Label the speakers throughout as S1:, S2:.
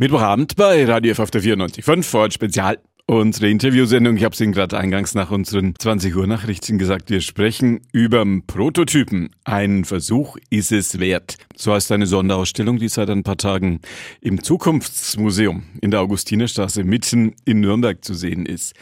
S1: Mittwochabend bei Radio F auf der 94.5 vor Spezial. Unsere Interviewsendung, ich habe es Ihnen gerade eingangs nach unseren 20 Uhr Nachrichten gesagt, wir sprechen über Prototypen. Ein Versuch ist es wert. So heißt eine Sonderausstellung, die seit ein paar Tagen im Zukunftsmuseum in der Augustinerstraße mitten in Nürnberg zu sehen ist.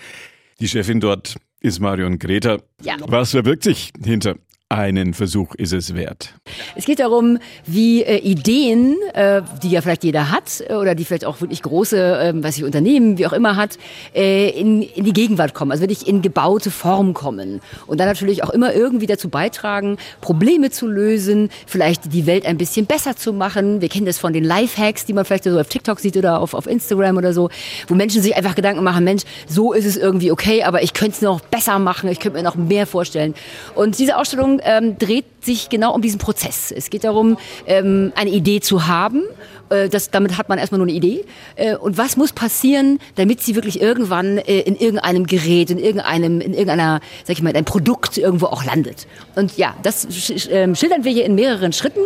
S1: Die Chefin dort ist Marion Greta. Ja. Was verbirgt sich hinter einen Versuch ist es wert.
S2: Es geht darum, wie äh, Ideen, äh, die ja vielleicht jeder hat äh, oder die vielleicht auch wirklich große, äh, was ich Unternehmen, wie auch immer hat, äh, in, in die Gegenwart kommen, also wirklich in gebaute Form kommen und dann natürlich auch immer irgendwie dazu beitragen, Probleme zu lösen, vielleicht die Welt ein bisschen besser zu machen. Wir kennen das von den Lifehacks, die man vielleicht so auf TikTok sieht oder auf, auf Instagram oder so, wo Menschen sich einfach Gedanken machen, Mensch, so ist es irgendwie okay, aber ich könnte es noch besser machen, ich könnte mir noch mehr vorstellen. Und diese Ausstellung ähm, dreht sich genau um diesen Prozess. Es geht darum, ähm, eine Idee zu haben. Äh, das, damit hat man erstmal nur eine Idee. Äh, und was muss passieren, damit sie wirklich irgendwann äh, in irgendeinem Gerät, in irgendeinem, in irgendeiner, sag ich mal, ein Produkt irgendwo auch landet. Und ja, das ähm, schildern wir hier in mehreren Schritten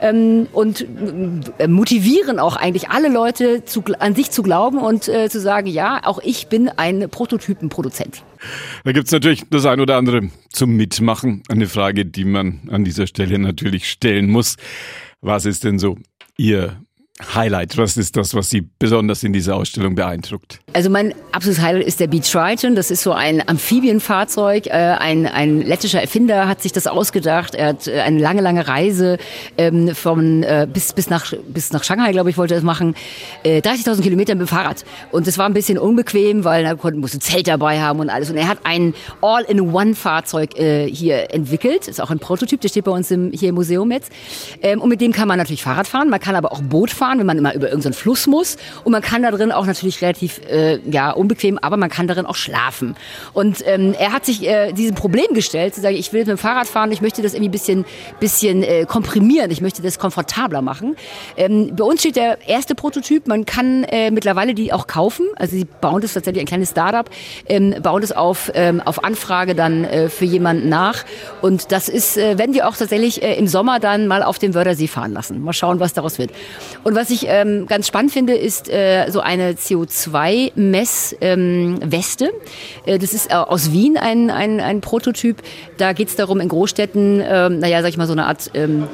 S2: ähm, und motivieren auch eigentlich alle Leute zu, an sich zu glauben und zu sagen, ja, auch ich bin ein Prototypenproduzent.
S1: Da gibt's natürlich das ein oder andere zum Mitmachen. Eine Frage, die man an dieser Stelle natürlich stellen muss. Was ist denn so Ihr Highlight? Was ist das, was Sie besonders in dieser Ausstellung beeindruckt?
S2: Also mein absolutes Highlight ist der Beat Triton. Das ist so ein Amphibienfahrzeug. Äh, ein, ein lettischer Erfinder hat sich das ausgedacht. Er hat äh, eine lange, lange Reise ähm, von äh, bis, bis, nach, bis nach Shanghai, glaube ich, wollte er das machen. 30.000 Kilometer mit dem Fahrrad. Und das war ein bisschen unbequem, weil er musste Zelt dabei haben und alles. Und er hat ein All-in-One-Fahrzeug hier entwickelt. Ist auch ein Prototyp, der steht bei uns im, hier im Museum jetzt. Ähm, und mit dem kann man natürlich Fahrrad fahren. Man kann aber auch Boot fahren fahren, wenn man immer über irgendeinen Fluss muss. Und man kann da drin auch natürlich relativ äh, ja, unbequem, aber man kann darin auch schlafen. Und ähm, er hat sich äh, diesem Problem gestellt, zu sagen, ich will mit dem Fahrrad fahren, ich möchte das irgendwie ein bisschen, bisschen äh, komprimieren, ich möchte das komfortabler machen. Ähm, bei uns steht der erste Prototyp, man kann äh, mittlerweile die auch kaufen. Also sie bauen das tatsächlich ein kleines Startup, ähm, bauen das auf, ähm, auf Anfrage dann äh, für jemanden nach. Und das ist, äh, werden wir auch tatsächlich äh, im Sommer dann mal auf dem Wörthersee fahren lassen. Mal schauen, was daraus wird. Und und was ich ähm, ganz spannend finde, ist äh, so eine CO2-Messweste. Ähm, äh, das ist äh, aus Wien ein, ein, ein Prototyp. Da geht es darum, in Großstädten, ähm, naja, sag ich mal, so eine Art ähm,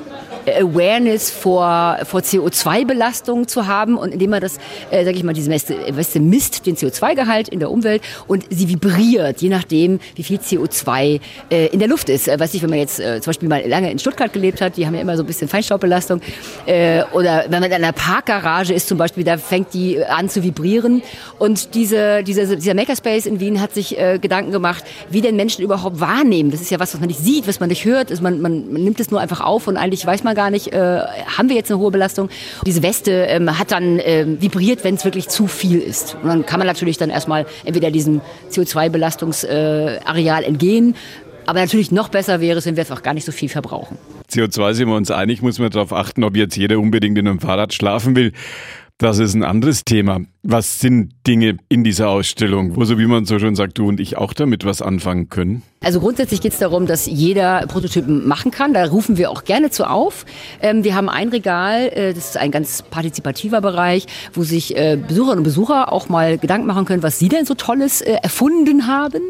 S2: Awareness vor, vor CO2-Belastung zu haben und indem man das, äh, sage ich mal, diese Weste, Weste misst den CO2-Gehalt in der Umwelt und sie vibriert, je nachdem, wie viel CO2 äh, in der Luft ist. Äh, weiß ich, wenn man jetzt äh, zum Beispiel mal lange in Stuttgart gelebt hat, die haben ja immer so ein bisschen Feinstaubbelastung äh, oder wenn man in einer Parkgarage ist zum Beispiel, da fängt die an zu vibrieren und diese, diese, dieser Makerspace in Wien hat sich äh, Gedanken gemacht, wie denn Menschen überhaupt wahrnehmen. Das ist ja was, was man nicht sieht, was man nicht hört, ist man, man, man nimmt es nur einfach auf und eigentlich weiß man man gar nicht, äh, haben wir jetzt eine hohe Belastung. Diese Weste ähm, hat dann ähm, vibriert, wenn es wirklich zu viel ist. Und dann kann man natürlich dann erstmal entweder diesem CO2-Belastungsareal äh, entgehen, aber natürlich noch besser wäre es, wenn wir auch gar nicht so viel verbrauchen.
S1: CO2 sind wir uns einig, muss man darauf achten, ob jetzt jeder unbedingt in einem Fahrrad schlafen will. Das ist ein anderes Thema. Was sind Dinge in dieser Ausstellung, wo so wie man so schon sagt, du und ich auch damit was anfangen können?
S2: Also grundsätzlich geht es darum, dass jeder Prototypen machen kann. Da rufen wir auch gerne zu auf. Ähm, wir haben ein Regal, äh, das ist ein ganz partizipativer Bereich, wo sich äh, Besucherinnen und Besucher auch mal Gedanken machen können, was sie denn so Tolles äh, erfunden haben.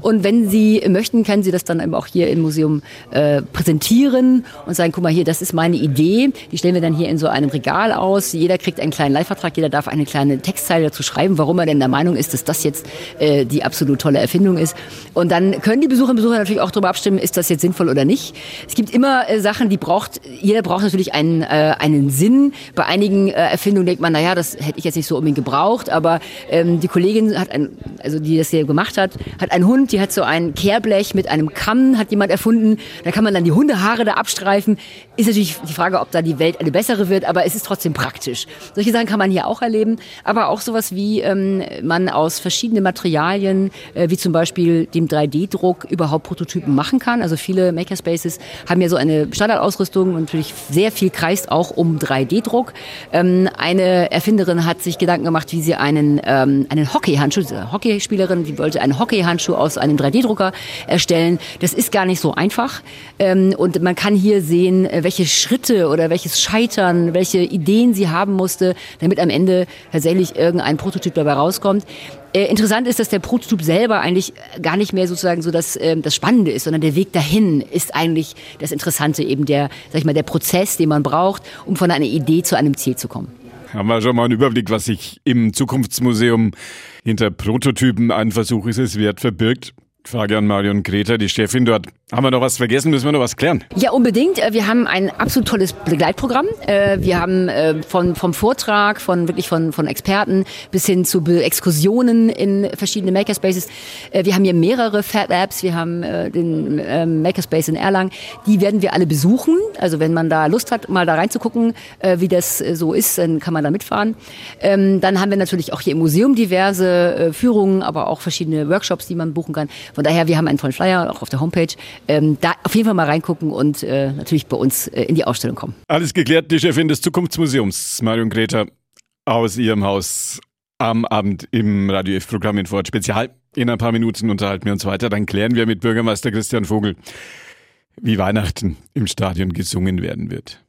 S2: Und wenn sie möchten, können sie das dann eben auch hier im Museum äh, präsentieren und sagen, guck mal hier, das ist meine Idee. Die stellen wir dann hier in so einem Regal aus. Jeder kriegt einen kleinen Leihvertrag, jeder darf eine kleine Text Textzeile dazu schreiben, warum er denn der Meinung ist, dass das jetzt äh, die absolut tolle Erfindung ist. Und dann können die Besucherinnen und Besucher natürlich auch darüber abstimmen, ist das jetzt sinnvoll oder nicht. Es gibt immer äh, Sachen, die braucht, jeder braucht natürlich einen, äh, einen Sinn. Bei einigen äh, Erfindungen denkt man, naja, das hätte ich jetzt nicht so unbedingt gebraucht, aber ähm, die Kollegin hat ein, also die das hier gemacht hat, hat einen Hund, die hat so ein Kehrblech mit einem Kamm, hat jemand erfunden. Da kann man dann die Hundehaare da abstreifen. Ist natürlich die Frage, ob da die Welt eine bessere wird, aber es ist trotzdem praktisch. Solche Sachen kann man hier auch erleben, aber auch sowas wie ähm, man aus verschiedenen Materialien, äh, wie zum Beispiel dem 3D-Druck, überhaupt Prototypen machen kann. Also viele Makerspaces haben ja so eine Standardausrüstung und natürlich sehr viel kreist auch um 3D-Druck. Ähm, eine Erfinderin hat sich Gedanken gemacht, wie sie einen, ähm, einen Hockeyhandschuh, Hockeyspielerin, die wollte einen Hockeyhandschuh aus einem 3D-Drucker erstellen. Das ist gar nicht so einfach. Ähm, und man kann hier sehen, äh, welche Schritte oder welches Scheitern, welche Ideen sie haben musste, damit am Ende tatsächlich irgendein Prototyp dabei rauskommt. Äh, interessant ist, dass der Prototyp selber eigentlich gar nicht mehr sozusagen so das, äh, das Spannende ist, sondern der Weg dahin ist eigentlich das Interessante, eben der, sag ich mal, der Prozess, den man braucht, um von einer Idee zu einem Ziel zu kommen.
S1: Haben wir schon mal einen Überblick, was sich im Zukunftsmuseum hinter Prototypen ein Versuch ist es wert verbirgt? Frage an Marion Greta, die Chefin dort. Haben wir noch was vergessen? Müssen wir noch was klären?
S2: Ja, unbedingt. Äh, wir haben ein absolut tolles Begleitprogramm. Äh, wir haben äh, von, vom Vortrag, von wirklich von, von Experten bis hin zu Exkursionen in verschiedene Makerspaces. Wir haben hier mehrere Fab Apps. Wir haben den ähm, Makerspace in Erlangen. Die werden wir alle besuchen. Also wenn man da Lust hat, mal da reinzugucken, wie das so ist, dann kann man da mitfahren. Ähm, dann haben wir natürlich auch hier im Museum diverse Führungen, aber auch verschiedene Workshops, die man buchen kann. Von daher, wir haben einen tollen Flyer auch auf der Homepage ähm, da auf jeden Fall mal reingucken und äh, natürlich bei uns äh, in die Ausstellung kommen.
S1: Alles geklärt, die Chefin des Zukunftsmuseums, Marion Greta, aus ihrem Haus am Abend im Radio F-Programm in Fort Spezial. In ein paar Minuten unterhalten wir uns weiter. Dann klären wir mit Bürgermeister Christian Vogel, wie Weihnachten im Stadion gesungen werden wird.